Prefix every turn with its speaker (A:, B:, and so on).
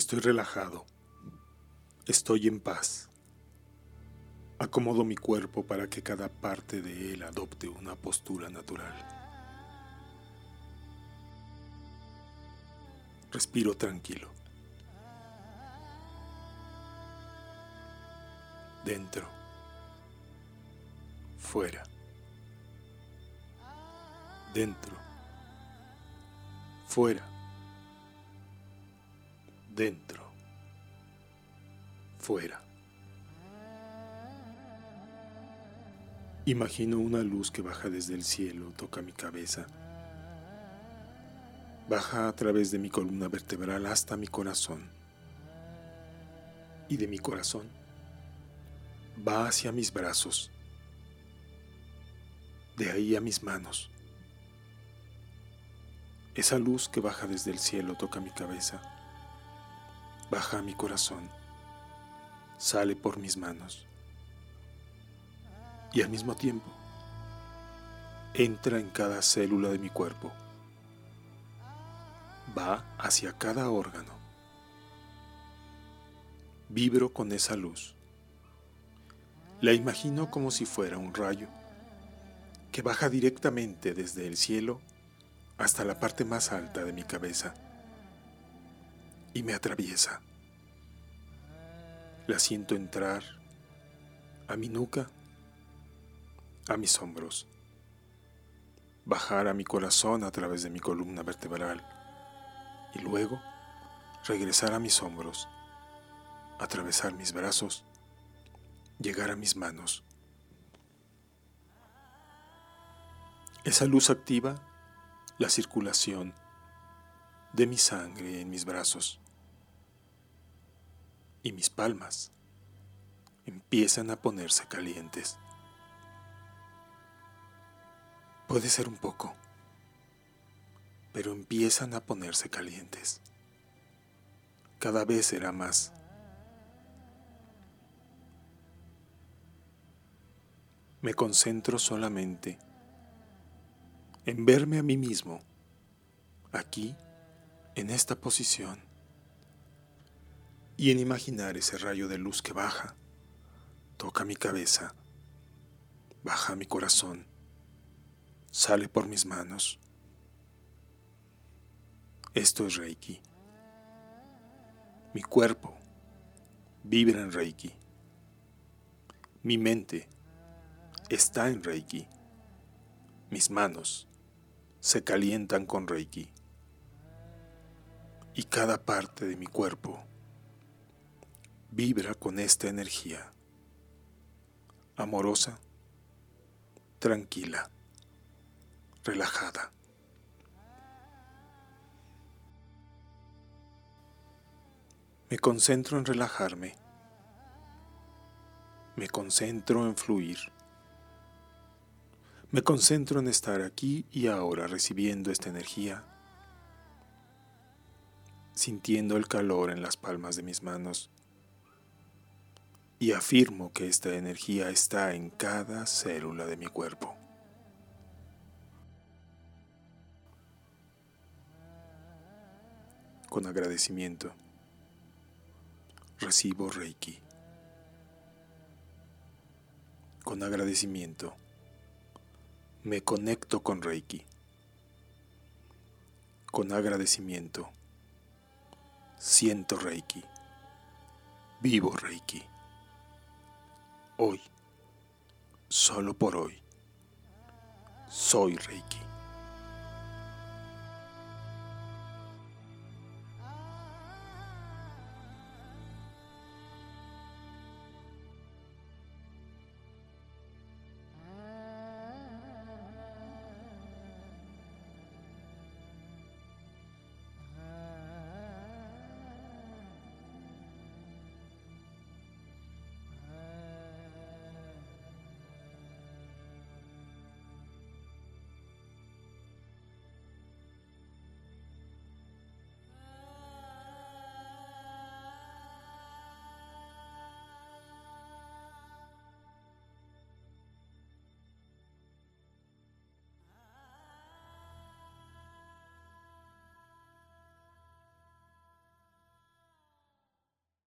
A: Estoy relajado. Estoy en paz. Acomodo mi cuerpo para que cada parte de él adopte una postura natural. Respiro tranquilo. Dentro. Fuera. Dentro. Fuera. Dentro. Fuera. Imagino una luz que baja desde el cielo, toca mi cabeza. Baja a través de mi columna vertebral hasta mi corazón. Y de mi corazón va hacia mis brazos. De ahí a mis manos. Esa luz que baja desde el cielo toca mi cabeza. Baja mi corazón. Sale por mis manos y al mismo tiempo entra en cada célula de mi cuerpo. Va hacia cada órgano. Vibro con esa luz. La imagino como si fuera un rayo que baja directamente desde el cielo hasta la parte más alta de mi cabeza y me atraviesa. La siento entrar a mi nuca a mis hombros, bajar a mi corazón a través de mi columna vertebral y luego regresar a mis hombros, atravesar mis brazos, llegar a mis manos. Esa luz activa la circulación de mi sangre en mis brazos y mis palmas empiezan a ponerse calientes. Puede ser un poco, pero empiezan a ponerse calientes. Cada vez será más. Me concentro solamente en verme a mí mismo, aquí, en esta posición, y en imaginar ese rayo de luz que baja, toca mi cabeza, baja mi corazón, sale por mis manos. Esto es Reiki. Mi cuerpo vibra en Reiki. Mi mente está en Reiki. Mis manos se calientan con Reiki. Y cada parte de mi cuerpo vibra con esta energía amorosa, tranquila relajada. Me concentro en relajarme. Me concentro en fluir. Me concentro en estar aquí y ahora recibiendo esta energía, sintiendo el calor en las palmas de mis manos y afirmo que esta energía está en cada célula de mi cuerpo. con agradecimiento. Recibo Reiki. Con agradecimiento. Me conecto con Reiki. Con agradecimiento. Siento Reiki. Vivo Reiki. Hoy. Solo por hoy. Soy Reiki.